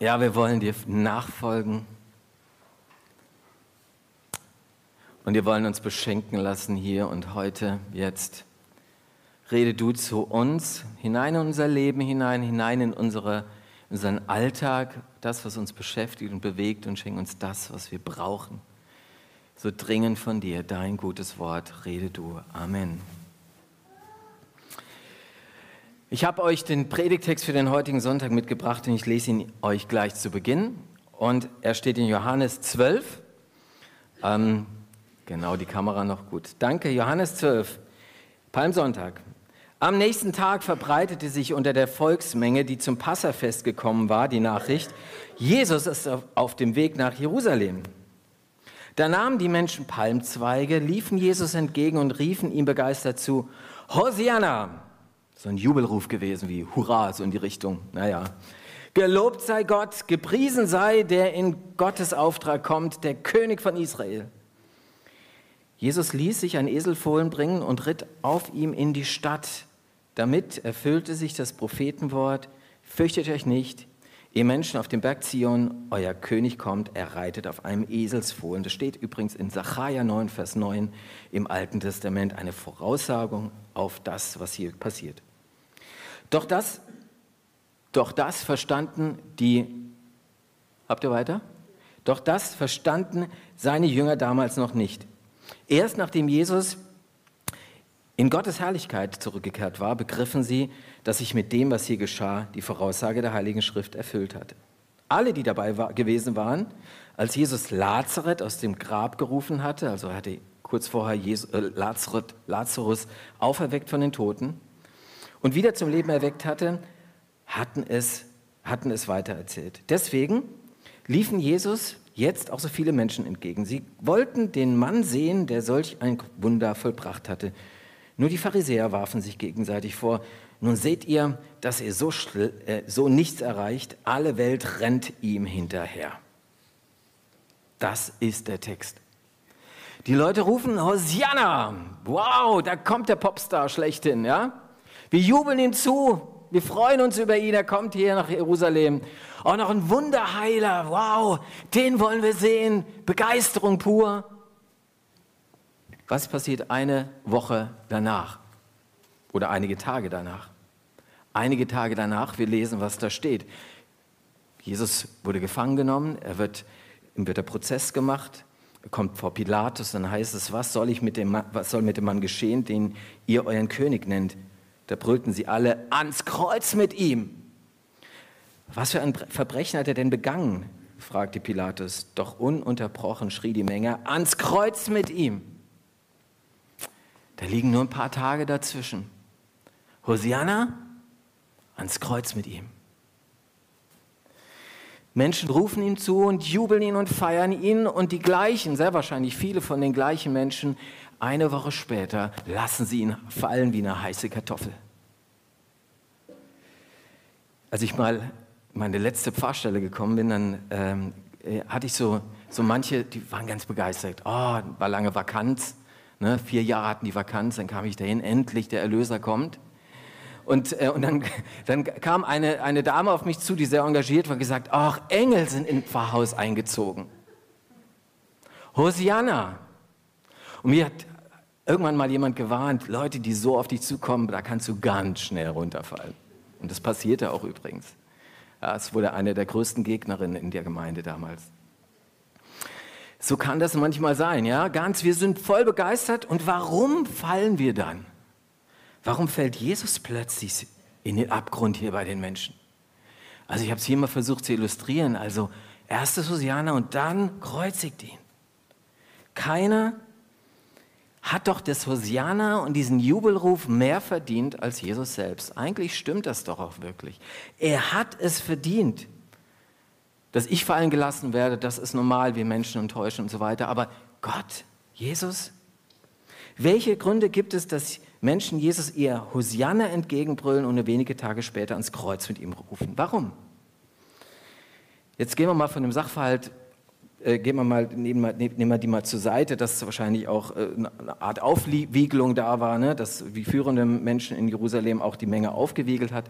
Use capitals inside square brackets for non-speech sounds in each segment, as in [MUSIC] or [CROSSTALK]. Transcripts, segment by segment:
Ja, wir wollen dir nachfolgen. Und wir wollen uns beschenken lassen hier und heute, jetzt. Rede du zu uns, hinein in unser Leben hinein, hinein in unsere, unseren Alltag, das, was uns beschäftigt und bewegt und schenk uns das, was wir brauchen. So dringend von dir, dein gutes Wort, rede du. Amen. Ich habe euch den Predigtext für den heutigen Sonntag mitgebracht und ich lese ihn euch gleich zu Beginn. Und er steht in Johannes 12. Ähm, genau, die Kamera noch gut. Danke, Johannes 12, Palmsonntag. Am nächsten Tag verbreitete sich unter der Volksmenge, die zum Passafest gekommen war, die Nachricht, Jesus ist auf dem Weg nach Jerusalem. Da nahmen die Menschen Palmzweige, liefen Jesus entgegen und riefen ihm begeistert zu, Hosianna! So ein Jubelruf gewesen wie Hurra, so in die Richtung. Naja. Gelobt sei Gott, gepriesen sei, der in Gottes Auftrag kommt, der König von Israel. Jesus ließ sich ein Eselfohlen bringen und ritt auf ihm in die Stadt. Damit erfüllte sich das Prophetenwort, fürchtet euch nicht, ihr Menschen auf dem Berg Zion, euer König kommt, er reitet auf einem Eselsfohlen. Das steht übrigens in Sacharja 9, Vers 9 im Alten Testament, eine Voraussagung auf das, was hier passiert. Doch das, doch das verstanden die, habt ihr weiter? Doch das verstanden seine Jünger damals noch nicht. Erst nachdem Jesus in Gottes Herrlichkeit zurückgekehrt war, begriffen sie, dass sich mit dem, was hier geschah, die Voraussage der Heiligen Schrift erfüllt hatte. Alle, die dabei war, gewesen waren, als Jesus Lazareth aus dem Grab gerufen hatte, also hatte kurz vorher Jesus, äh, Lazareth, Lazarus auferweckt von den Toten, und wieder zum Leben erweckt hatte, hatten es, hatten es weitererzählt. Deswegen liefen Jesus jetzt auch so viele Menschen entgegen. Sie wollten den Mann sehen, der solch ein Wunder vollbracht hatte. Nur die Pharisäer warfen sich gegenseitig vor, nun seht ihr, dass ihr so, äh, so nichts erreicht, alle Welt rennt ihm hinterher. Das ist der Text. Die Leute rufen Hosianna, wow, da kommt der Popstar schlechthin, ja? Wir jubeln ihm zu. Wir freuen uns über ihn. Er kommt hier nach Jerusalem. Auch noch ein Wunderheiler. Wow, den wollen wir sehen. Begeisterung pur. Was passiert eine Woche danach? Oder einige Tage danach? Einige Tage danach, wir lesen, was da steht. Jesus wurde gefangen genommen, er wird, ihm wird der Prozess gemacht, er kommt vor Pilatus, dann heißt es, was soll, ich mit dem, was soll mit dem Mann geschehen, den ihr euren König nennt? Da brüllten sie alle ans Kreuz mit ihm. Was für ein Verbrechen hat er denn begangen? fragte Pilatus. Doch ununterbrochen schrie die Menge, ans Kreuz mit ihm. Da liegen nur ein paar Tage dazwischen. Hosianna, ans Kreuz mit ihm. Menschen rufen ihm zu und jubeln ihn und feiern ihn und die gleichen, sehr wahrscheinlich viele von den gleichen Menschen, eine Woche später lassen sie ihn fallen wie eine heiße Kartoffel. Als ich mal in meine letzte Pfarrstelle gekommen bin, dann ähm, äh, hatte ich so, so manche, die waren ganz begeistert. Oh, war lange Vakanz. Ne? Vier Jahre hatten die Vakanz, dann kam ich dahin, endlich der Erlöser kommt. Und, äh, und dann, [LAUGHS] dann kam eine, eine Dame auf mich zu, die sehr engagiert war, gesagt, ach, Engel sind in Pfarrhaus eingezogen. Hosianna. Und mir hat irgendwann mal jemand gewarnt, Leute, die so auf dich zukommen, da kannst du ganz schnell runterfallen. Und das passierte auch übrigens. Es wurde eine der größten Gegnerinnen in der Gemeinde damals. So kann das manchmal sein, ja? Ganz, wir sind voll begeistert und warum fallen wir dann? Warum fällt Jesus plötzlich in den Abgrund hier bei den Menschen? Also ich habe es hier mal versucht zu illustrieren. Also erstes Hosiana und dann kreuzigt ihn. Keiner hat doch das Hosiana und diesen Jubelruf mehr verdient als Jesus selbst. Eigentlich stimmt das doch auch wirklich. Er hat es verdient. Dass ich fallen gelassen werde, das ist normal, wir Menschen enttäuschen und so weiter. Aber Gott, Jesus, welche Gründe gibt es, dass Menschen Jesus eher Hosianna entgegenbrüllen und nur wenige Tage später ans Kreuz mit ihm rufen? Warum? Jetzt gehen wir mal von dem Sachverhalt äh, gehen wir mal, nehmen, wir, nehmen wir die mal zur Seite, dass wahrscheinlich auch äh, eine Art Aufwiegelung da war, ne? dass wie führende Menschen in Jerusalem auch die Menge aufgewiegelt hat.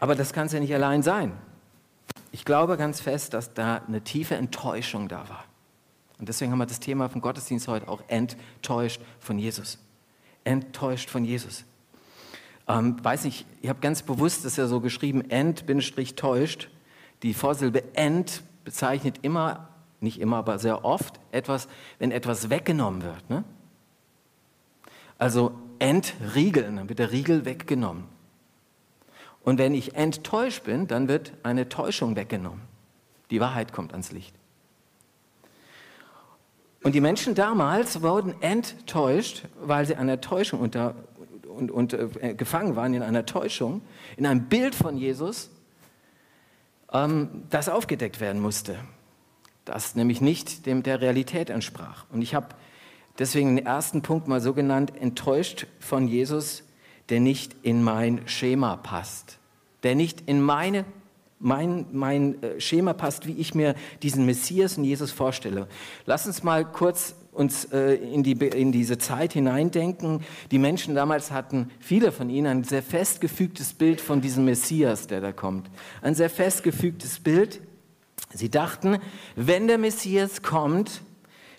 Aber das kann es ja nicht allein sein. ich glaube ganz fest, dass da eine tiefe Enttäuschung da war. Und deswegen haben wir das Thema vom Gottesdienst heute auch enttäuscht von Jesus. Enttäuscht von Jesus. Ähm, weiß nicht, ich habe ganz bewusst das ja so geschrieben, ent-täuscht. Die Vorsilbe ent bezeichnet immer, nicht immer, aber sehr oft etwas, wenn etwas weggenommen wird. Ne? Also entriegeln, dann wird der Riegel weggenommen. Und wenn ich enttäuscht bin, dann wird eine Täuschung weggenommen. Die Wahrheit kommt ans Licht. Und die Menschen damals wurden enttäuscht, weil sie einer Täuschung unter, und, und äh, gefangen waren in einer Täuschung, in einem Bild von Jesus, das aufgedeckt werden musste. Das nämlich nicht dem der Realität entsprach. Und ich habe deswegen den ersten Punkt mal so genannt, enttäuscht von Jesus, der nicht in mein Schema passt, der nicht in meine mein, mein äh, Schema passt, wie ich mir diesen Messias und Jesus vorstelle. Lass uns mal kurz uns äh, in, die, in diese Zeit hineindenken. Die Menschen damals hatten, viele von ihnen, ein sehr festgefügtes Bild von diesem Messias, der da kommt. Ein sehr festgefügtes Bild. Sie dachten, wenn der Messias kommt,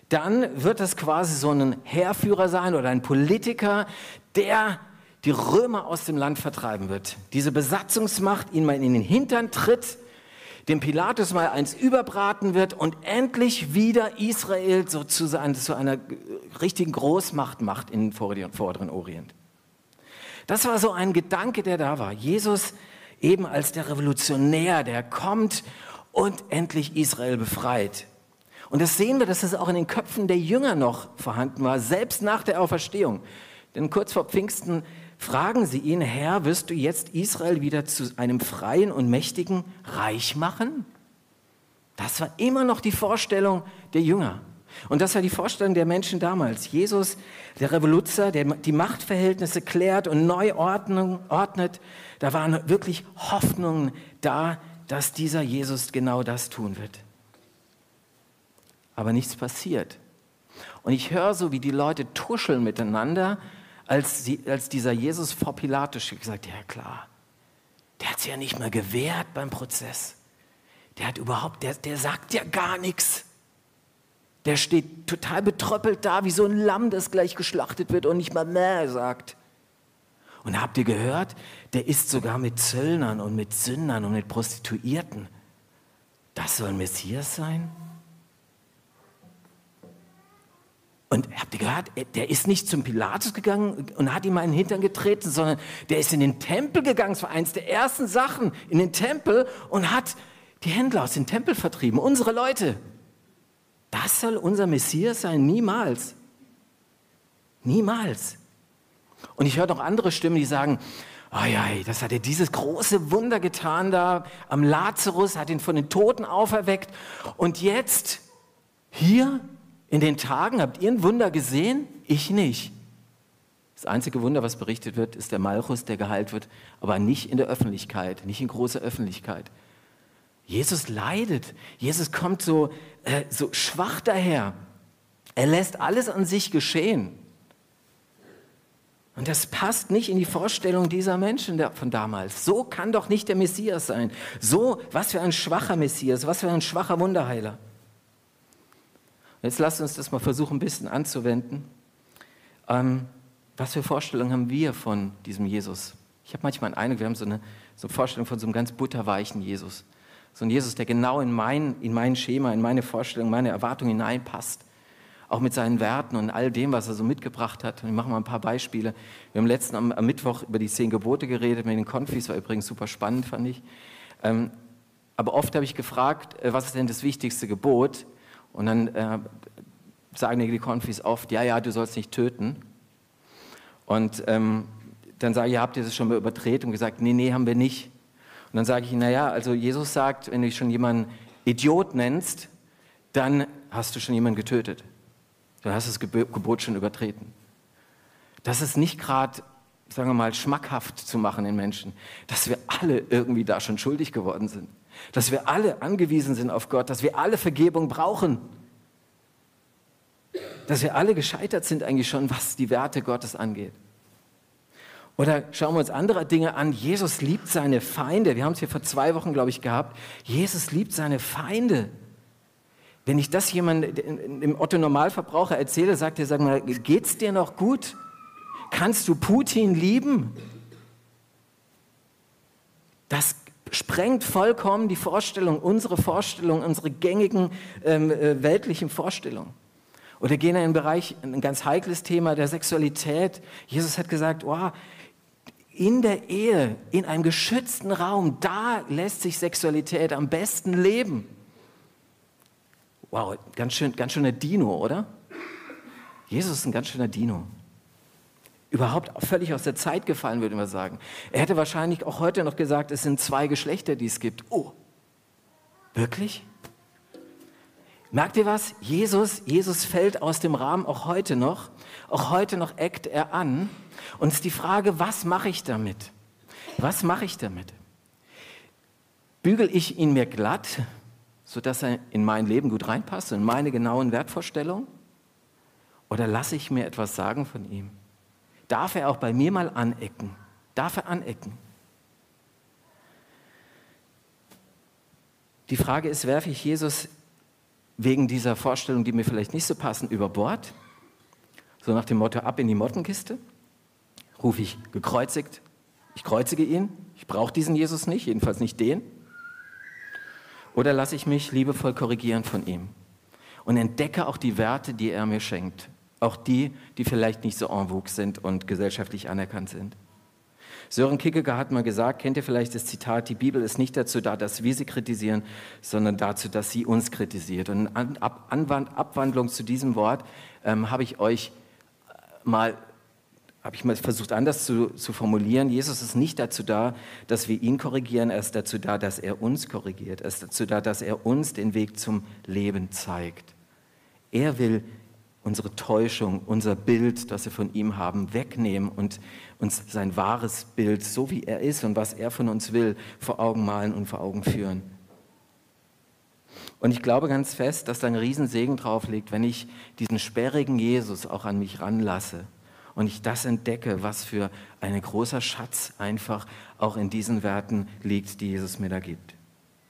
dann wird das quasi so ein Heerführer sein oder ein Politiker, der die Römer aus dem Land vertreiben wird. Diese Besatzungsmacht ihnen mal in den Hintern tritt, dem Pilatus mal eins überbraten wird und endlich wieder Israel sozusagen zu einer richtigen Großmacht macht den vorderen Orient. Das war so ein Gedanke, der da war. Jesus eben als der Revolutionär, der kommt und endlich Israel befreit. Und das sehen wir, dass es auch in den Köpfen der Jünger noch vorhanden war, selbst nach der Auferstehung. Denn kurz vor Pfingsten fragen sie ihn, Herr, wirst du jetzt Israel wieder zu einem freien und mächtigen Reich machen? Das war immer noch die Vorstellung der Jünger. Und das war die Vorstellung der Menschen damals. Jesus, der Revoluzer, der die Machtverhältnisse klärt und neu ordnet. Da waren wirklich Hoffnungen da, dass dieser Jesus genau das tun wird. Aber nichts passiert. Und ich höre so, wie die Leute tuscheln miteinander als, sie, als dieser Jesus vor Pilatus gesagt, ja klar, der hat sich ja nicht mehr gewehrt beim Prozess. Der hat überhaupt, der, der sagt ja gar nichts. Der steht total betröppelt da, wie so ein Lamm, das gleich geschlachtet wird und nicht mal mehr sagt. Und habt ihr gehört, der isst sogar mit Zöllnern und mit Sündern und mit Prostituierten. Das soll Messias sein? Und habt ihr gehört, der ist nicht zum Pilatus gegangen und hat ihm mal in den Hintern getreten, sondern der ist in den Tempel gegangen. Es war eines der ersten Sachen in den Tempel und hat die Händler aus dem Tempel vertrieben. Unsere Leute. Das soll unser Messias sein? Niemals. Niemals. Und ich höre noch andere Stimmen, die sagen, oh ja, das hat er dieses große Wunder getan da am Lazarus, hat ihn von den Toten auferweckt. Und jetzt hier in den Tagen habt ihr ein Wunder gesehen? Ich nicht. Das einzige Wunder, was berichtet wird, ist der Malchus, der geheilt wird, aber nicht in der Öffentlichkeit, nicht in großer Öffentlichkeit. Jesus leidet. Jesus kommt so, äh, so schwach daher. Er lässt alles an sich geschehen. Und das passt nicht in die Vorstellung dieser Menschen von damals. So kann doch nicht der Messias sein. So, was für ein schwacher Messias, was für ein schwacher Wunderheiler. Jetzt lasst uns das mal versuchen, ein bisschen anzuwenden. Ähm, was für Vorstellungen haben wir von diesem Jesus? Ich habe manchmal einen Eindruck, wir haben so eine, so eine Vorstellung von so einem ganz butterweichen Jesus. So ein Jesus, der genau in mein, in mein Schema, in meine Vorstellung, meine Erwartung hineinpasst. Auch mit seinen Werten und all dem, was er so mitgebracht hat. Und ich mache mal ein paar Beispiele. Wir haben letzten am, am Mittwoch über die zehn Gebote geredet mit den Konfis, war übrigens super spannend, fand ich. Ähm, aber oft habe ich gefragt, äh, was ist denn das wichtigste Gebot? Und dann äh, sagen die Konfis oft, ja, ja, du sollst nicht töten. Und ähm, dann sage ich, habt ihr das schon mal übertreten und gesagt, nee, nee, haben wir nicht. Und dann sage ich naja, also Jesus sagt, wenn du schon jemanden Idiot nennst, dann hast du schon jemanden getötet. Dann hast du das Gebot schon übertreten. Das ist nicht gerade, sagen wir mal, schmackhaft zu machen in Menschen, dass wir alle irgendwie da schon schuldig geworden sind dass wir alle angewiesen sind auf Gott, dass wir alle Vergebung brauchen, dass wir alle gescheitert sind eigentlich schon, was die Werte Gottes angeht. Oder schauen wir uns andere Dinge an. Jesus liebt seine Feinde. Wir haben es hier vor zwei Wochen, glaube ich, gehabt. Jesus liebt seine Feinde. Wenn ich das jemandem, dem Otto Normalverbraucher erzähle, sagt er, sag mal, geht's dir noch gut? Kannst du Putin lieben? Das sprengt vollkommen die Vorstellung, unsere Vorstellung, unsere gängigen ähm, äh, weltlichen Vorstellungen. Oder gehen in den Bereich, ein ganz heikles Thema der Sexualität. Jesus hat gesagt, oh, in der Ehe, in einem geschützten Raum, da lässt sich Sexualität am besten leben. Wow, ganz, schön, ganz schöner Dino, oder? Jesus ist ein ganz schöner Dino. Überhaupt völlig aus der Zeit gefallen, würde man sagen. Er hätte wahrscheinlich auch heute noch gesagt, es sind zwei Geschlechter, die es gibt. Oh, wirklich? Merkt ihr was? Jesus, Jesus fällt aus dem Rahmen auch heute noch. Auch heute noch eckt er an. Und es ist die Frage, was mache ich damit? Was mache ich damit? Bügel ich ihn mir glatt, sodass er in mein Leben gut reinpasst, in meine genauen Wertvorstellungen? Oder lasse ich mir etwas sagen von ihm? Darf er auch bei mir mal anecken? Darf er anecken? Die Frage ist, werfe ich Jesus wegen dieser Vorstellung, die mir vielleicht nicht so passen, über Bord. So nach dem Motto, ab in die Mottenkiste. Rufe ich gekreuzigt, ich kreuzige ihn, ich brauche diesen Jesus nicht, jedenfalls nicht den. Oder lasse ich mich liebevoll korrigieren von ihm und entdecke auch die Werte, die er mir schenkt. Auch die, die vielleicht nicht so en vogue sind und gesellschaftlich anerkannt sind. Sören Kierkegaard hat mal gesagt, kennt ihr vielleicht das Zitat, die Bibel ist nicht dazu da, dass wir sie kritisieren, sondern dazu, dass sie uns kritisiert. Und in Abwandlung zu diesem Wort ähm, habe ich euch äh, mal habe ich mal versucht anders zu, zu, formulieren. Jesus ist nicht dazu da, dass wir ihn korrigieren, er ist dazu da, dass er uns korrigiert. Er ist dazu da, dass er uns den Weg zum Leben zeigt. Er will unsere Täuschung, unser Bild, das wir von ihm haben, wegnehmen und uns sein wahres Bild, so wie er ist und was er von uns will, vor Augen malen und vor Augen führen. Und ich glaube ganz fest, dass da ein Riesensegen drauf liegt, wenn ich diesen sperrigen Jesus auch an mich ranlasse und ich das entdecke, was für ein großer Schatz einfach auch in diesen Werten liegt, die Jesus mir da gibt.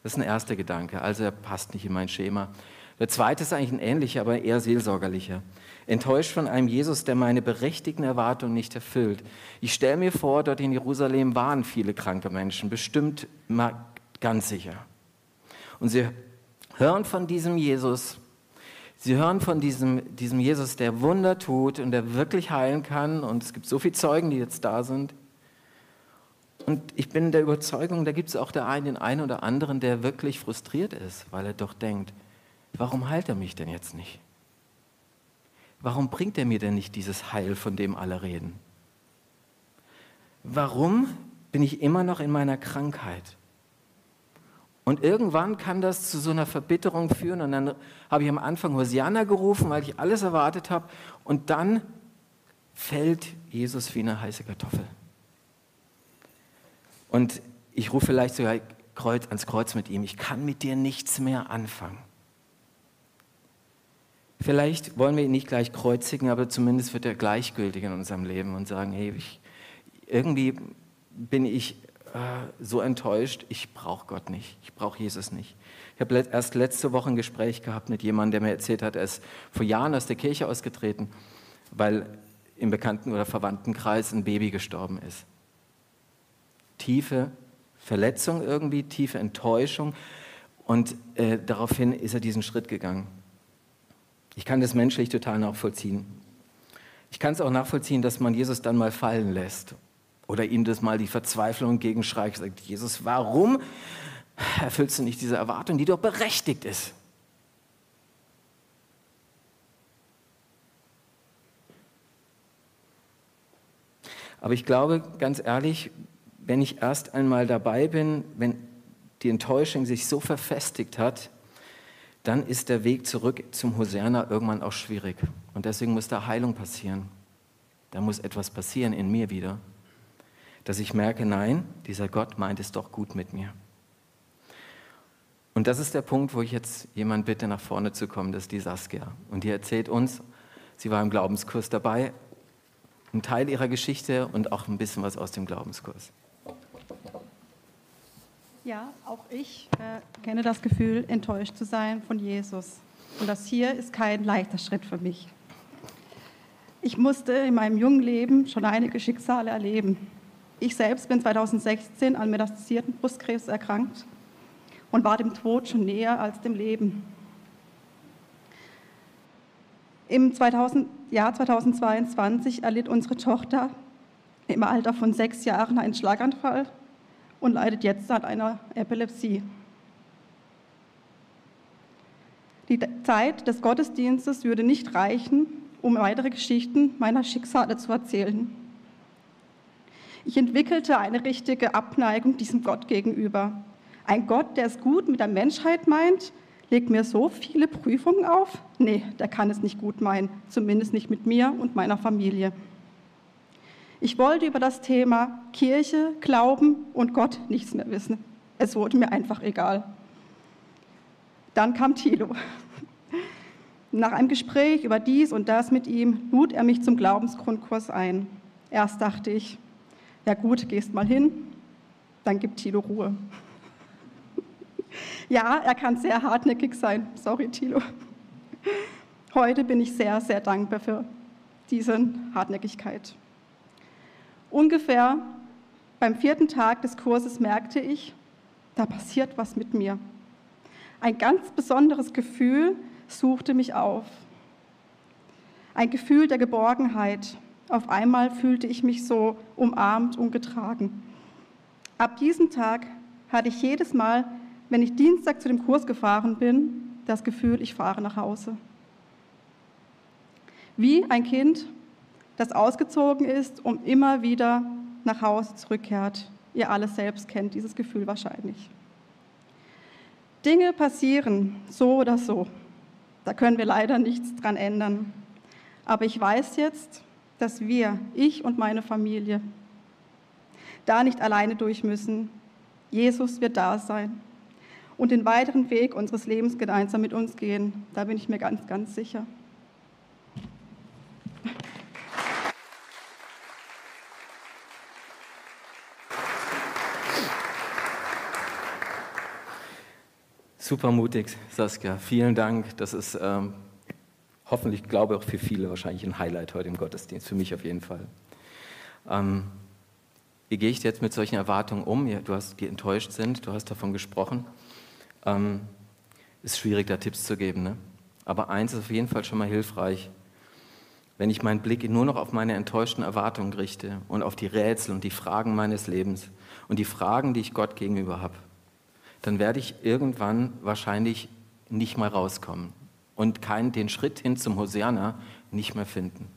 Das ist ein erster Gedanke. Also er passt nicht in mein Schema. Der zweite ist eigentlich ein ähnlicher, aber eher seelsorgerlicher. Enttäuscht von einem Jesus, der meine berechtigten Erwartungen nicht erfüllt. Ich stelle mir vor, dort in Jerusalem waren viele kranke Menschen, bestimmt ganz sicher. Und sie hören von diesem Jesus, sie hören von diesem, diesem Jesus, der Wunder tut und der wirklich heilen kann. Und es gibt so viele Zeugen, die jetzt da sind. Und ich bin der Überzeugung, da gibt es auch der einen, den einen oder anderen, der wirklich frustriert ist, weil er doch denkt, warum heilt er mich denn jetzt nicht? Warum bringt er mir denn nicht dieses Heil, von dem alle reden? Warum bin ich immer noch in meiner Krankheit? Und irgendwann kann das zu so einer Verbitterung führen. Und dann habe ich am Anfang Hosianna gerufen, weil ich alles erwartet habe. Und dann fällt Jesus wie eine heiße Kartoffel. Und ich rufe vielleicht sogar ans Kreuz mit ihm. Ich kann mit dir nichts mehr anfangen. Vielleicht wollen wir ihn nicht gleich kreuzigen, aber zumindest wird er gleichgültig in unserem Leben und sagen, hey, ich, irgendwie bin ich äh, so enttäuscht, ich brauche Gott nicht, ich brauche Jesus nicht. Ich habe erst letzte Woche ein Gespräch gehabt mit jemandem, der mir erzählt hat, er ist vor Jahren aus der Kirche ausgetreten, weil im Bekannten- oder Verwandtenkreis ein Baby gestorben ist. Tiefe Verletzung irgendwie, tiefe Enttäuschung und äh, daraufhin ist er diesen Schritt gegangen. Ich kann das menschlich total nachvollziehen. Ich kann es auch nachvollziehen, dass man Jesus dann mal fallen lässt oder ihm das mal die Verzweiflung entgegenschreit, sagt, Jesus, warum erfüllst du nicht diese Erwartung, die doch berechtigt ist? Aber ich glaube, ganz ehrlich, wenn ich erst einmal dabei bin, wenn die Enttäuschung sich so verfestigt hat, dann ist der Weg zurück zum Hosanna irgendwann auch schwierig. Und deswegen muss da Heilung passieren. Da muss etwas passieren in mir wieder, dass ich merke, nein, dieser Gott meint es doch gut mit mir. Und das ist der Punkt, wo ich jetzt jemand bitte, nach vorne zu kommen, das ist die Saskia. Und die erzählt uns, sie war im Glaubenskurs dabei, einen Teil ihrer Geschichte und auch ein bisschen was aus dem Glaubenskurs. Ja, auch ich äh, kenne das Gefühl, enttäuscht zu sein von Jesus. Und das hier ist kein leichter Schritt für mich. Ich musste in meinem jungen Leben schon einige Schicksale erleben. Ich selbst bin 2016 an metastasierten Brustkrebs erkrankt und war dem Tod schon näher als dem Leben. Im 2000, Jahr 2022 erlitt unsere Tochter im Alter von sechs Jahren einen Schlaganfall und leidet jetzt an einer Epilepsie. Die Zeit des Gottesdienstes würde nicht reichen, um weitere Geschichten meiner Schicksale zu erzählen. Ich entwickelte eine richtige Abneigung diesem Gott gegenüber. Ein Gott, der es gut mit der Menschheit meint, legt mir so viele Prüfungen auf? Nee, der kann es nicht gut meinen, zumindest nicht mit mir und meiner Familie. Ich wollte über das Thema Kirche, Glauben und Gott nichts mehr wissen. Es wurde mir einfach egal. Dann kam Thilo. Nach einem Gespräch über dies und das mit ihm lud er mich zum Glaubensgrundkurs ein. Erst dachte ich, ja gut, gehst mal hin, dann gibt Thilo Ruhe. [LAUGHS] Ja, er kann sehr hartnäckig sein. Sorry, Thilo. Heute bin ich sehr, sehr dankbar für diese Hartnäckigkeit. Ungefähr beim vierten Tag des Kurses merkte ich, da passiert was mit mir. Ein ganz besonderes Gefühl suchte mich auf. Ein Gefühl der Geborgenheit. Auf einmal fühlte ich mich so umarmt und getragen. Ab diesem Tag hatte ich jedes Mal wenn ich Dienstag zu dem Kurs gefahren bin, das Gefühl, ich fahre nach Hause. Wie ein Kind, das ausgezogen ist und immer wieder nach Hause zurückkehrt. Ihr alle selbst kennt dieses Gefühl wahrscheinlich. Dinge passieren so oder so. Da können wir leider nichts dran ändern. Aber ich weiß jetzt, dass wir, ich und meine Familie, da nicht alleine durch müssen. Jesus wird da sein und den weiteren Weg unseres Lebens gemeinsam mit uns gehen. Da bin ich mir ganz, ganz sicher. Super mutig, Saskia. Vielen Dank. Das ist ähm, hoffentlich, glaube ich, auch für viele wahrscheinlich ein Highlight heute im Gottesdienst. Für mich auf jeden Fall. Ähm, wie gehe ich jetzt mit solchen Erwartungen um? Du hast, die enttäuscht sind. Du hast davon gesprochen. Ähm, ist schwierig, da Tipps zu geben. Ne? Aber eins ist auf jeden Fall schon mal hilfreich. Wenn ich meinen Blick nur noch auf meine enttäuschten Erwartungen richte und auf die Rätsel und die Fragen meines Lebens und die Fragen, die ich Gott gegenüber habe, dann werde ich irgendwann wahrscheinlich nicht mehr rauskommen und keinen, den Schritt hin zum Hosianna nicht mehr finden.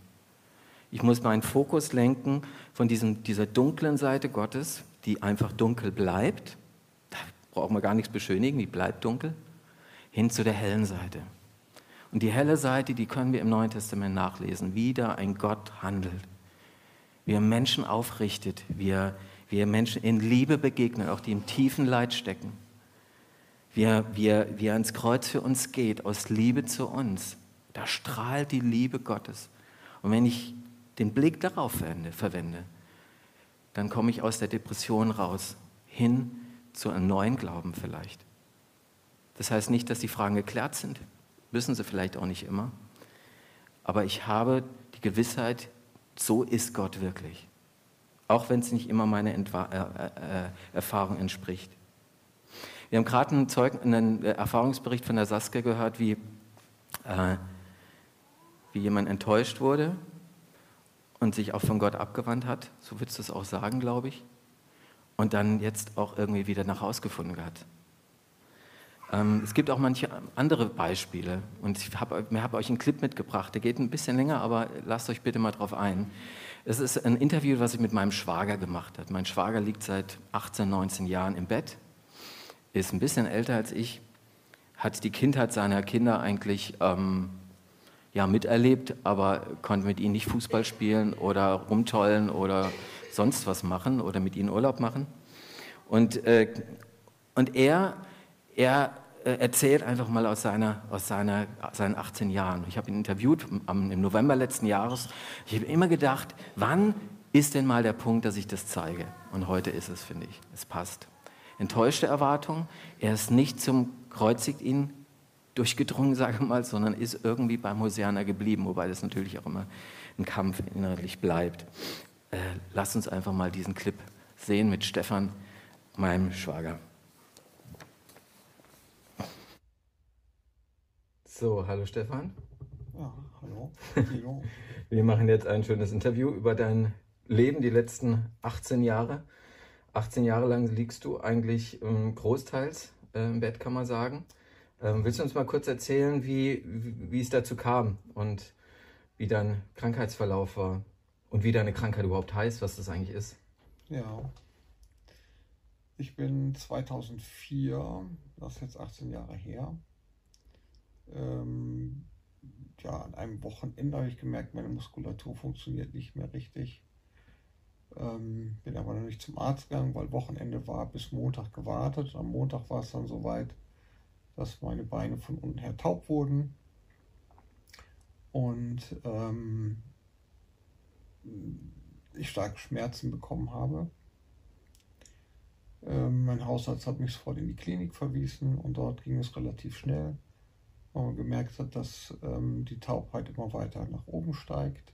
Ich muss meinen Fokus lenken von diesem, dieser dunklen Seite Gottes, die einfach dunkel bleibt, brauchen wir gar nichts beschönigen, die bleibt dunkel, hin zu der hellen Seite. Und die helle Seite, die können wir im Neuen Testament nachlesen, wie da ein Gott handelt, wie er Menschen aufrichtet, wie er, wie er Menschen in Liebe begegnet, auch die im tiefen Leid stecken, wie er, wie, er, wie er ans Kreuz für uns geht, aus Liebe zu uns. Da strahlt die Liebe Gottes. Und wenn ich den Blick darauf verwende, verwende dann komme ich aus der Depression raus, hin zu einem neuen Glauben vielleicht. Das heißt nicht, dass die Fragen geklärt sind, müssen sie vielleicht auch nicht immer. Aber ich habe die Gewissheit, so ist Gott wirklich. Auch wenn es nicht immer meiner Entwa äh, äh, Erfahrung entspricht. Wir haben gerade einen, einen, äh, Erfahrungsbericht von der Saskia gehört, wie, äh, wie jemand enttäuscht wurde und sich auch von Gott abgewandt hat. So würdest du es auch sagen, glaube ich und dann jetzt auch irgendwie wieder nach Hause gefunden hat. Ähm, es gibt auch manche andere Beispiele und ich habe hab euch einen Clip mitgebracht, der geht ein bisschen länger, aber lasst euch bitte mal drauf ein. Es ist ein Interview, was ich mit meinem Schwager gemacht habe. Mein Schwager liegt seit 18, 19 Jahren im Bett, ist ein bisschen älter als ich, hat die Kindheit seiner Kinder eigentlich ähm, ja, miterlebt, aber konnte mit ihnen nicht Fußball spielen oder rumtollen oder sonst was machen oder mit ihnen Urlaub machen. Und, äh, und er, er äh, erzählt einfach mal aus, seiner, aus seiner, seinen 18 Jahren. Ich habe ihn interviewt am, im November letzten Jahres. Ich habe immer gedacht, wann ist denn mal der Punkt, dass ich das zeige? Und heute ist es, finde ich. Es passt. Enttäuschte Erwartung. Er ist nicht zum Kreuzigt ihn durchgedrungen, [LAUGHS] sage ich mal, sondern ist irgendwie beim Hosianer geblieben, wobei das natürlich auch immer ein Kampf innerlich bleibt. Äh, lasst uns einfach mal diesen Clip sehen mit Stefan, meinem Schwager. So, hallo Stefan. Ja, hallo. [LAUGHS] hallo. Wir machen jetzt ein schönes Interview über dein Leben, die letzten 18 Jahre. 18 Jahre lang liegst du eigentlich ähm, großteils äh, im Bett, kann man sagen. Ähm, willst du uns mal kurz erzählen, wie, wie, wie es dazu kam und wie dein Krankheitsverlauf war und wie deine Krankheit überhaupt heißt, was das eigentlich ist? Ja. Ich bin 2004, das ist jetzt 18 Jahre her, ähm, ja, an einem Wochenende habe ich gemerkt, meine Muskulatur funktioniert nicht mehr richtig. Ähm, bin aber noch nicht zum Arzt gegangen, weil Wochenende war bis Montag gewartet. Am Montag war es dann soweit, dass meine Beine von unten her taub wurden und ähm, ich starke Schmerzen bekommen habe. Ähm, mein Hausarzt hat mich sofort in die Klinik verwiesen und dort ging es relativ schnell, weil man gemerkt hat, dass ähm, die Taubheit immer weiter nach oben steigt.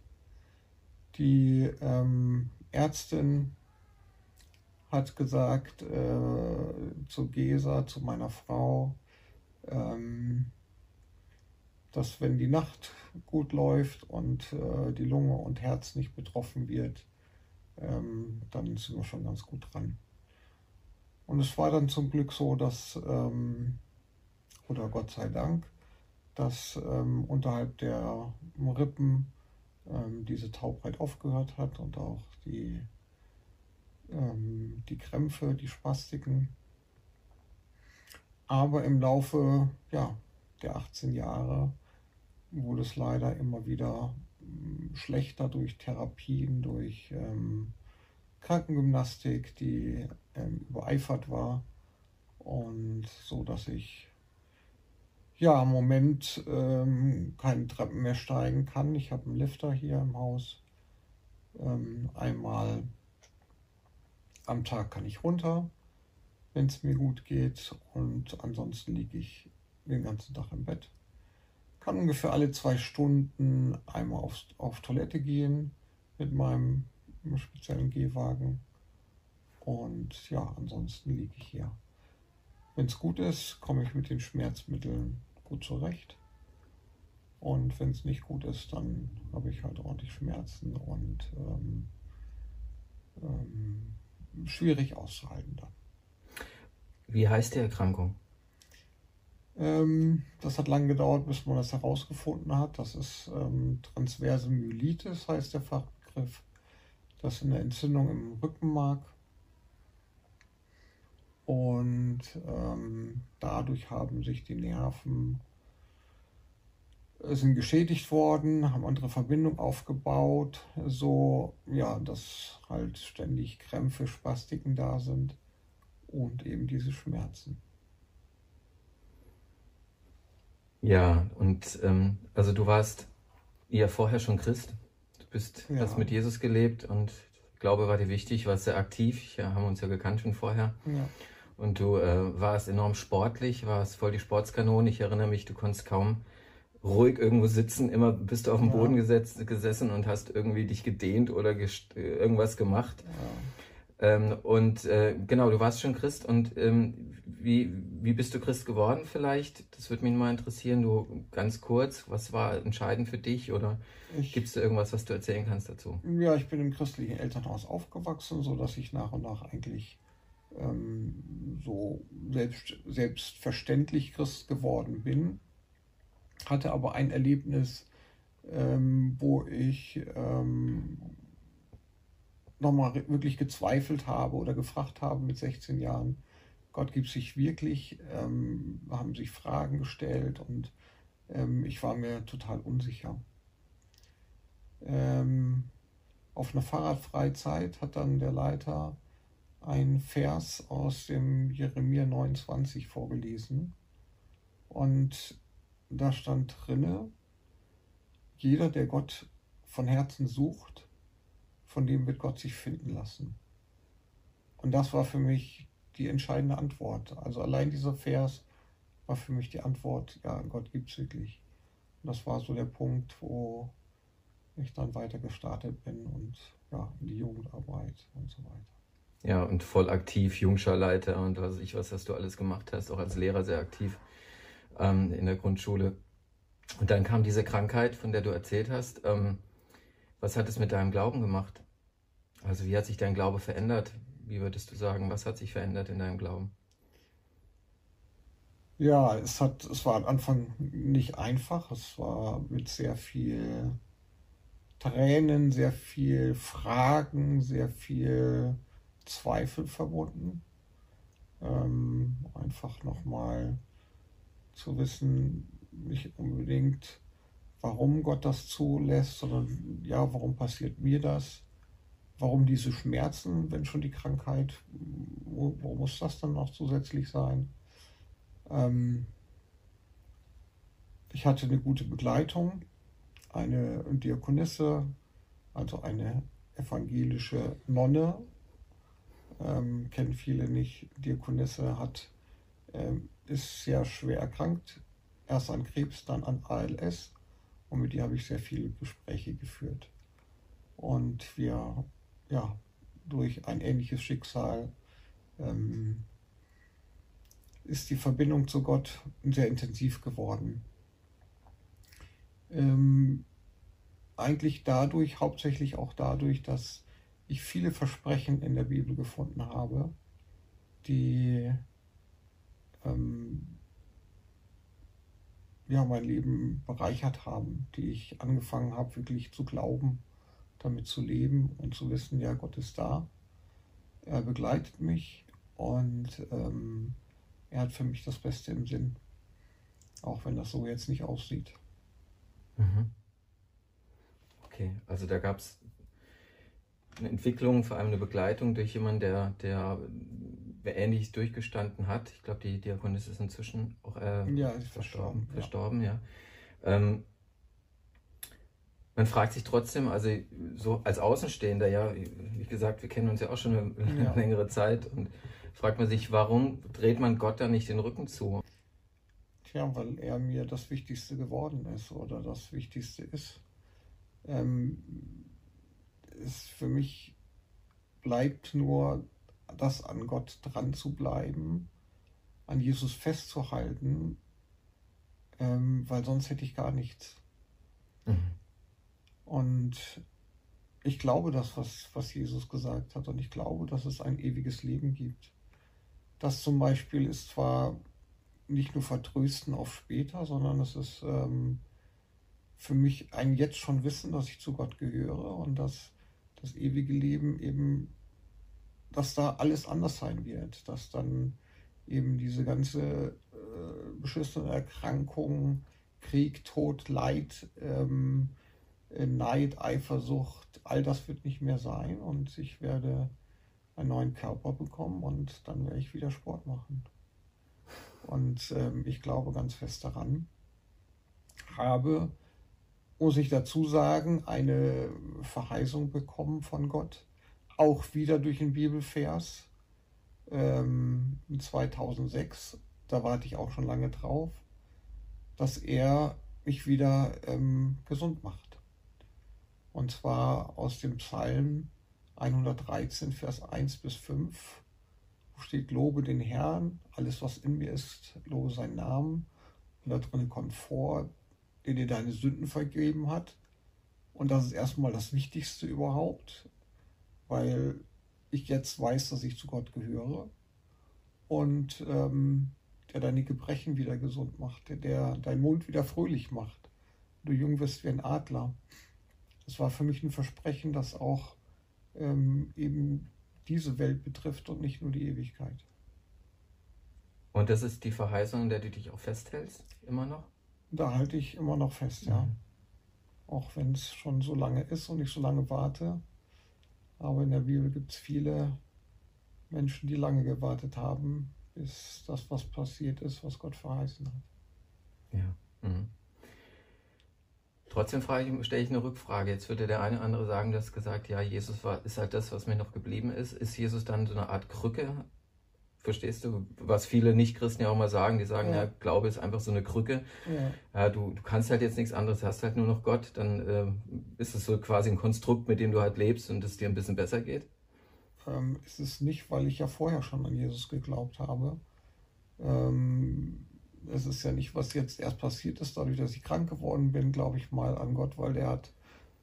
Die ähm, Ärztin hat gesagt äh, zu Gesa, zu meiner Frau, ähm, dass wenn die Nacht gut läuft und äh, die Lunge und Herz nicht betroffen wird, ähm, dann sind wir schon ganz gut dran. Und es war dann zum Glück so, dass, ähm, oder Gott sei Dank, dass ähm, unterhalb der Rippen ähm, diese Taubheit aufgehört hat und auch die, ähm, die Krämpfe, die Spastiken aber im Laufe ja, der 18 Jahre wurde es leider immer wieder mm, schlechter durch Therapien, durch ähm, Krankengymnastik, die ähm, übereifert war. Und so, dass ich ja im Moment ähm, keine Treppen mehr steigen kann. Ich habe einen Lifter hier im Haus. Ähm, einmal am Tag kann ich runter wenn es mir gut geht. Und ansonsten liege ich den ganzen Tag im Bett. Kann ungefähr alle zwei Stunden einmal auf, auf Toilette gehen mit meinem speziellen Gehwagen. Und ja, ansonsten liege ich hier. Wenn es gut ist, komme ich mit den Schmerzmitteln gut zurecht. Und wenn es nicht gut ist, dann habe ich halt ordentlich Schmerzen und ähm, ähm, schwierig auszuhalten dann. Wie heißt die Erkrankung? Ähm, das hat lange gedauert, bis man das herausgefunden hat. Das ist ähm, transverse Myelitis, heißt der Fachbegriff. Das ist eine Entzündung im Rückenmark. Und ähm, dadurch haben sich die Nerven sind geschädigt worden, haben andere Verbindungen aufgebaut, so ja, dass halt ständig Krämpfe, Spastiken da sind und eben diese Schmerzen. Ja, und ähm, also du warst ja vorher schon Christ. Du bist, ja. hast mit Jesus gelebt und Glaube war dir wichtig, warst sehr aktiv. Ja, haben uns ja gekannt schon vorher. Ja. Und du äh, warst enorm sportlich, warst voll die Sportskanone. Ich erinnere mich, du konntest kaum ruhig irgendwo sitzen. Immer bist du auf dem ja. Boden gesetzt, gesessen und hast irgendwie dich gedehnt oder irgendwas gemacht. Ja. Ähm, und äh, genau, du warst schon Christ und ähm, wie, wie bist du Christ geworden vielleicht? Das würde mich mal interessieren. Du ganz kurz, was war entscheidend für dich oder gibt es da irgendwas, was du erzählen kannst dazu? Ja, ich bin im christlichen Elternhaus aufgewachsen, sodass ich nach und nach eigentlich ähm, so selbst, selbstverständlich Christ geworden bin. Hatte aber ein Erlebnis, ähm, wo ich ähm, nochmal wirklich gezweifelt habe oder gefragt habe mit 16 Jahren, Gott gibt sich wirklich, ähm, haben sich Fragen gestellt und ähm, ich war mir total unsicher. Ähm, auf einer Fahrradfreizeit hat dann der Leiter ein Vers aus dem Jeremia 29 vorgelesen Und da stand drinne, jeder, der Gott von Herzen sucht, von dem wird Gott sich finden lassen. Und das war für mich die entscheidende Antwort. Also allein dieser Vers war für mich die Antwort, ja, Gott gibt es wirklich. Und das war so der Punkt, wo ich dann weiter gestartet bin und ja, in die Jugendarbeit und so weiter. Ja, und voll aktiv, Jungscharleiter und was ich, was hast du alles gemacht hast, auch als Lehrer sehr aktiv ähm, in der Grundschule. Und dann kam diese Krankheit, von der du erzählt hast. Ähm, was hat es mit deinem Glauben gemacht? Also wie hat sich dein Glaube verändert? Wie würdest du sagen, was hat sich verändert in deinem Glauben? Ja, es hat, es war am Anfang nicht einfach. Es war mit sehr viel Tränen, sehr viel Fragen, sehr viel Zweifel verbunden. Ähm, einfach nochmal zu wissen, nicht unbedingt, warum Gott das zulässt, sondern ja, warum passiert mir das? Warum diese Schmerzen, wenn schon die Krankheit, wo, wo muss das dann noch zusätzlich sein? Ähm, ich hatte eine gute Begleitung, eine Diakonisse, also eine evangelische Nonne, ähm, kennen viele nicht. Diakonisse hat, ähm, ist sehr schwer erkrankt, erst an Krebs, dann an ALS und mit ihr habe ich sehr viele Gespräche geführt. Und wir, ja, durch ein ähnliches Schicksal ähm, ist die Verbindung zu Gott sehr intensiv geworden. Ähm, eigentlich dadurch, hauptsächlich auch dadurch, dass ich viele Versprechen in der Bibel gefunden habe, die ähm, ja, mein Leben bereichert haben, die ich angefangen habe, wirklich zu glauben, damit zu leben und zu wissen, ja, Gott ist da, er begleitet mich und ähm, er hat für mich das Beste im Sinn, auch wenn das so jetzt nicht aussieht. Mhm. Okay, also da gab es eine Entwicklung, vor allem eine Begleitung durch jemanden, der, der Ähnliches durchgestanden hat. Ich glaube, die Diakonis ist inzwischen auch äh, ja, ist verstorben. Verstorben, ja. ja. Ähm, man fragt sich trotzdem, also so als Außenstehender, ja, wie gesagt, wir kennen uns ja auch schon eine ja. längere Zeit und fragt man sich, warum dreht man Gott da nicht den Rücken zu? Tja, weil er mir das Wichtigste geworden ist oder das Wichtigste ist. Ähm, ist für mich bleibt nur das an Gott dran zu bleiben, an Jesus festzuhalten, ähm, weil sonst hätte ich gar nichts. Mhm. Und ich glaube das, was, was Jesus gesagt hat, und ich glaube, dass es ein ewiges Leben gibt. Das zum Beispiel ist zwar nicht nur Vertrösten auf später, sondern es ist ähm, für mich ein jetzt schon Wissen, dass ich zu Gott gehöre und dass das ewige Leben eben dass da alles anders sein wird, dass dann eben diese ganze äh, beschissene Erkrankung, Krieg, Tod, Leid, ähm, äh, Neid, Eifersucht, all das wird nicht mehr sein und ich werde einen neuen Körper bekommen und dann werde ich wieder Sport machen. Und ähm, ich glaube ganz fest daran, habe, muss ich dazu sagen, eine Verheißung bekommen von Gott, auch wieder durch den Bibelvers ähm, 2006, da warte ich auch schon lange drauf, dass er mich wieder ähm, gesund macht. Und zwar aus dem Psalm 113, Vers 1 bis 5, wo steht, lobe den Herrn, alles was in mir ist, lobe seinen Namen. Und da drin kommt vor, der dir deine Sünden vergeben hat. Und das ist erstmal das Wichtigste überhaupt weil ich jetzt weiß, dass ich zu Gott gehöre und ähm, der deine Gebrechen wieder gesund macht, der, der deinen Mund wieder fröhlich macht. Du jung wirst wie ein Adler. Das war für mich ein Versprechen, das auch ähm, eben diese Welt betrifft und nicht nur die Ewigkeit. Und das ist die Verheißung, in der du dich auch festhältst, immer noch? Da halte ich immer noch fest, ja. Mhm. Auch wenn es schon so lange ist und ich so lange warte, aber in der Bibel gibt es viele Menschen, die lange gewartet haben, bis das, was passiert ist, was Gott verheißen hat. Ja. Mhm. Trotzdem stelle ich eine Rückfrage. Jetzt würde der eine oder andere sagen, du hast gesagt, ja, Jesus war, ist halt das, was mir noch geblieben ist. Ist Jesus dann so eine Art Krücke? Verstehst du, was viele Nichtchristen ja auch mal sagen? Die sagen, ja, ja Glaube ist einfach so eine Krücke. Ja. ja du, du, kannst halt jetzt nichts anderes, hast halt nur noch Gott. Dann äh, ist es so quasi ein Konstrukt, mit dem du halt lebst und es dir ein bisschen besser geht. Ähm, ist es nicht, weil ich ja vorher schon an Jesus geglaubt habe. Ähm, es ist ja nicht, was jetzt erst passiert ist, dadurch, dass ich krank geworden bin, glaube ich mal an Gott, weil der hat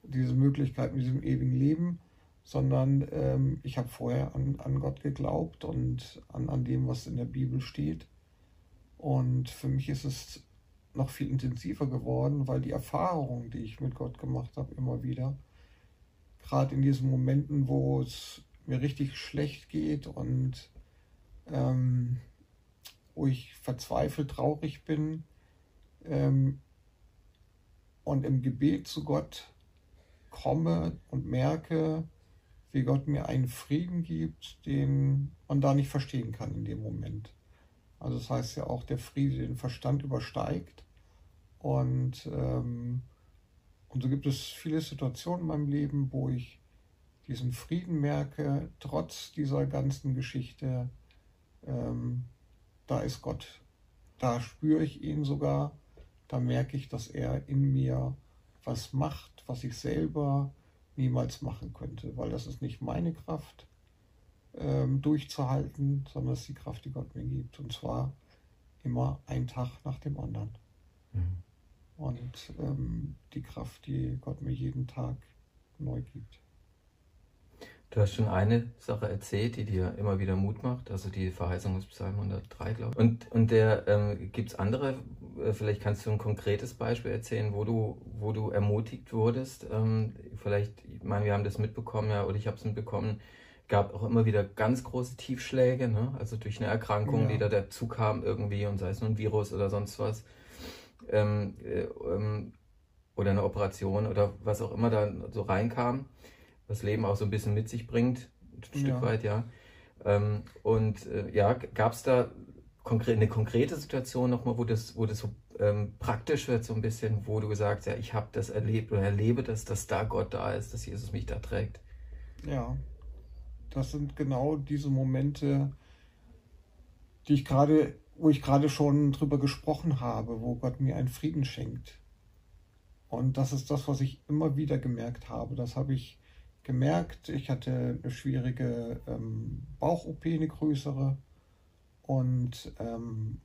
diese Möglichkeit mit diesem ewigen Leben, sondern ähm, ich habe vorher an, an Gott geglaubt und an, an dem, was in der Bibel steht. Und für mich ist es noch viel intensiver geworden, weil die Erfahrungen, die ich mit Gott gemacht habe, immer wieder, gerade in diesen Momenten, wo es mir richtig schlecht geht und ähm, wo ich verzweifelt traurig bin ähm, und im Gebet zu Gott komme und merke, wie Gott mir einen Frieden gibt, den man da nicht verstehen kann in dem Moment. Also das heißt ja auch, der Friede den Verstand übersteigt. Und, ähm, und so gibt es viele Situationen in meinem Leben, wo ich diesen Frieden merke, trotz dieser ganzen Geschichte, ähm, da ist Gott. Da spüre ich ihn sogar, da merke ich, dass er in mir was macht, was ich selber niemals machen könnte, weil das ist nicht meine Kraft ähm, durchzuhalten, sondern es ist die Kraft, die Gott mir gibt. Und zwar immer ein Tag nach dem anderen. Mhm. Und ähm, die Kraft, die Gott mir jeden Tag neu gibt. Du hast schon eine Sache erzählt, die dir immer wieder Mut macht, also die Verheißung aus Psalm 103, glaube ich. Und, und der ähm, gibt es andere, äh, vielleicht kannst du ein konkretes Beispiel erzählen, wo du, wo du ermutigt wurdest. Ähm, vielleicht, ich meine, wir haben das mitbekommen, ja, oder ich habe es mitbekommen, gab auch immer wieder ganz große Tiefschläge, ne? also durch eine Erkrankung, ja. die da dazu kam irgendwie, und sei es nur ein Virus oder sonst was. Ähm, äh, ähm, oder eine Operation oder was auch immer da so reinkam das Leben auch so ein bisschen mit sich bringt, ein Stück ja. weit, ja. Ähm, und äh, ja, gab es da konkre eine konkrete Situation nochmal, wo das, wo das so ähm, praktisch wird, so ein bisschen, wo du gesagt hast, ja, ich habe das erlebt oder erlebe das, dass da Gott da ist, dass Jesus mich da trägt. Ja, das sind genau diese Momente, die ich gerade, wo ich gerade schon drüber gesprochen habe, wo Gott mir einen Frieden schenkt. Und das ist das, was ich immer wieder gemerkt habe. Das habe ich gemerkt, ich hatte eine schwierige ähm, Bauch-OP, eine größere. Und ähm,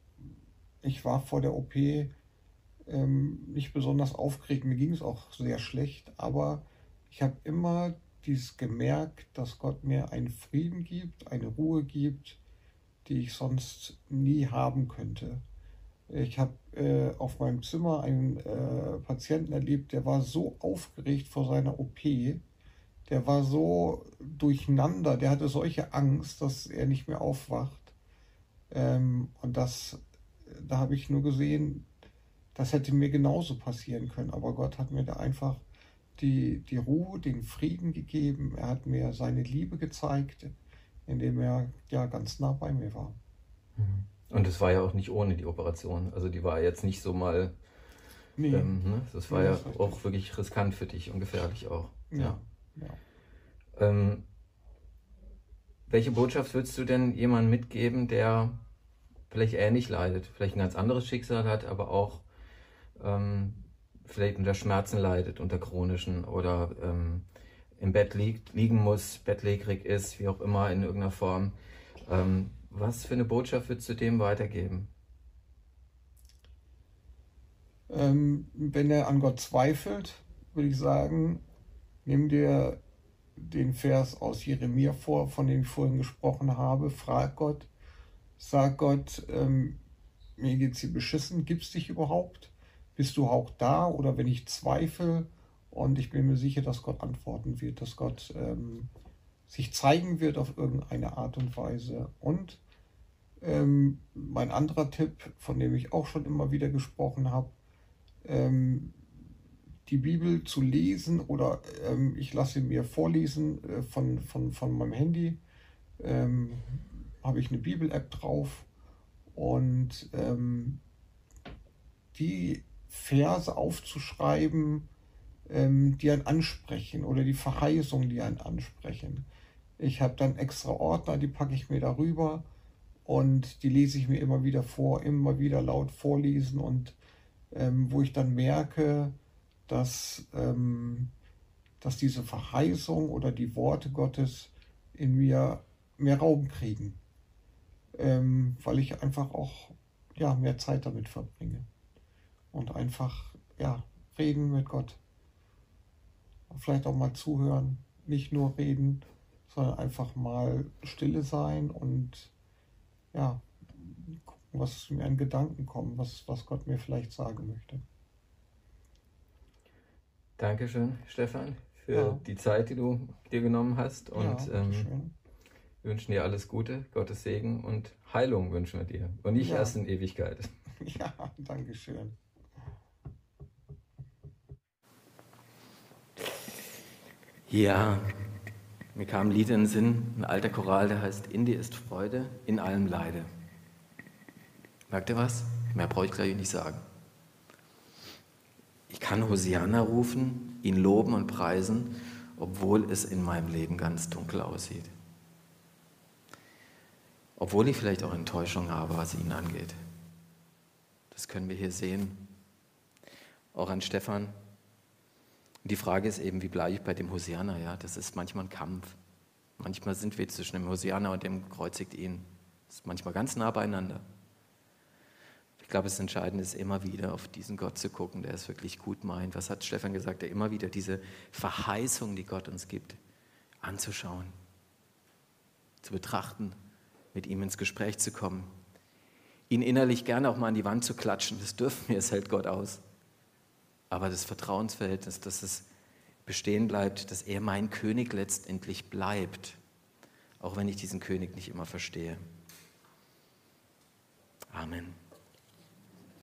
ich war vor der OP ähm, nicht besonders aufgeregt. Mir ging es auch sehr schlecht, aber ich habe immer dieses gemerkt, dass Gott mir einen Frieden gibt, eine Ruhe gibt, die ich sonst nie haben könnte. Ich habe äh, auf meinem Zimmer einen äh, Patienten erlebt, der war so aufgeregt vor seiner OP, der war so durcheinander, der hatte solche Angst, dass er nicht mehr aufwacht. Ähm, und das, da habe ich nur gesehen, das hätte mir genauso passieren können. Aber Gott hat mir da einfach die, die Ruhe, den Frieden gegeben. Er hat mir seine Liebe gezeigt, indem er ja ganz nah bei mir war. Mhm. Und es war ja auch nicht ohne die Operation. Also die war jetzt nicht so mal. Nee. Ähm, ne? Das war nee, ja auch wirklich riskant für dich und gefährlich auch. ja. ja. Ähm, welche Botschaft würdest du denn jemandem mitgeben, der vielleicht ähnlich leidet, vielleicht ein ganz anderes Schicksal hat, aber auch ähm, vielleicht unter Schmerzen leidet, unter chronischen oder ähm, im Bett liegt, liegen muss, bettlägerig ist, wie auch immer in irgendeiner Form. Ähm, was für eine Botschaft würdest du dem weitergeben? Ähm, wenn er an Gott zweifelt, würde ich sagen, Nimm dir den Vers aus Jeremia vor, von dem ich vorhin gesprochen habe. Frag Gott, sag Gott, ähm, mir geht's hier beschissen, gibt's dich überhaupt? Bist du auch da? Oder wenn ich zweifle und ich bin mir sicher, dass Gott antworten wird, dass Gott ähm, sich zeigen wird auf irgendeine Art und Weise. Und ähm, mein anderer Tipp, von dem ich auch schon immer wieder gesprochen habe, ähm, die Bibel zu lesen oder ähm, ich lasse mir vorlesen äh, von, von, von meinem Handy. Ähm, Habe ich eine Bibel-App drauf und ähm, die Verse aufzuschreiben, ähm, die einen ansprechen oder die Verheißungen, die einen ansprechen. Ich habe dann extra Ordner, die packe ich mir darüber und die lese ich mir immer wieder vor, immer wieder laut vorlesen und ähm, wo ich dann merke, dass, ähm, dass diese Verheißung oder die Worte Gottes in mir mehr Raum kriegen, ähm, weil ich einfach auch ja, mehr Zeit damit verbringe und einfach ja, reden mit Gott. Vielleicht auch mal zuhören, nicht nur reden, sondern einfach mal stille sein und ja, gucken, was mir an Gedanken kommt, was, was Gott mir vielleicht sagen möchte. Dankeschön, Stefan, für ja. die Zeit, die du dir genommen hast. Und ja, ähm, wünschen dir alles Gute, Gottes Segen und Heilung wünschen wir dir. Und nicht ja. erst in Ewigkeit. [LAUGHS] Ja, danke schön. Ja, mir kam ein Lied in den Sinn, ein alter Choral, der heißt In dir ist Freude, in allem Leide. Merkt ihr was? Mehr brauche ich gleich nicht sagen. Ich kann Hosianna rufen, ihn loben und preisen, obwohl es in meinem Leben ganz dunkel aussieht. Obwohl ich vielleicht auch Enttäuschung habe, was ihn angeht. Das können wir hier sehen. Auch an Stefan, die Frage ist eben, wie bleibe ich bei dem Hosianna? Ja, das ist manchmal ein Kampf. Manchmal sind wir zwischen dem Hosianna und dem kreuzigt ihn. Das ist manchmal ganz nah beieinander. Ich glaube, das Entscheidende ist immer wieder auf diesen Gott zu gucken, der es wirklich gut meint. Was hat Stefan gesagt? Der immer wieder diese Verheißung, die Gott uns gibt, anzuschauen, zu betrachten, mit ihm ins Gespräch zu kommen, ihn innerlich gerne auch mal an die Wand zu klatschen. Das dürfen wir, es hält Gott aus aber das Vertrauensverhältnis, dass es bestehen bleibt, dass er mein König letztendlich bleibt, auch wenn ich diesen König nicht immer verstehe. Amen.